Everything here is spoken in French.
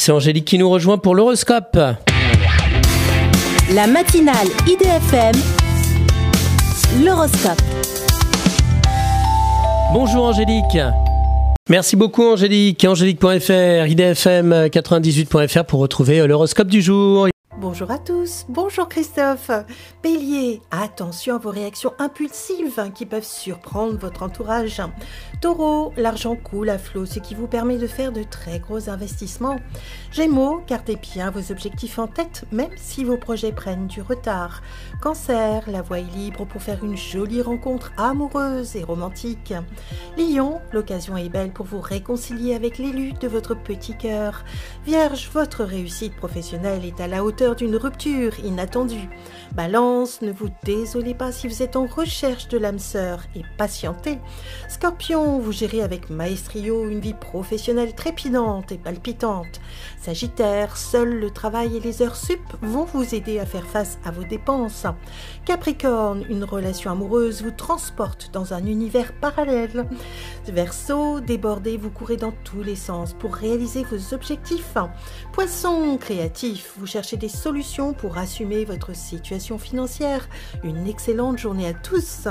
C'est Angélique qui nous rejoint pour l'horoscope. La matinale IDFM, l'horoscope. Bonjour Angélique. Merci beaucoup Angélique. Angélique.fr, idfm98.fr pour retrouver l'horoscope du jour. Bonjour à tous, bonjour Christophe. Bélier, attention à vos réactions impulsives qui peuvent surprendre votre entourage. Taureau, l'argent coule à flot, ce qui vous permet de faire de très gros investissements. Gémeaux, gardez bien vos objectifs en tête, même si vos projets prennent du retard. Cancer, la voie est libre pour faire une jolie rencontre amoureuse et romantique. Lion, l'occasion est belle pour vous réconcilier avec l'élu de votre petit cœur. Vierge, votre réussite professionnelle est à la hauteur d'une rupture inattendue. Balance, ne vous désolez pas si vous êtes en recherche de l'âme sœur et patientez. Scorpion, vous gérez avec maestrio une vie professionnelle trépidante et palpitante. Sagittaire, seul le travail et les heures sup vont vous aider à faire face à vos dépenses. Capricorne, une relation amoureuse vous transporte dans un univers parallèle. Verseau, débordé, vous courez dans tous les sens pour réaliser vos objectifs. Poisson, créatif, vous cherchez des solutions pour assumer votre situation financière. Une excellente journée à tous.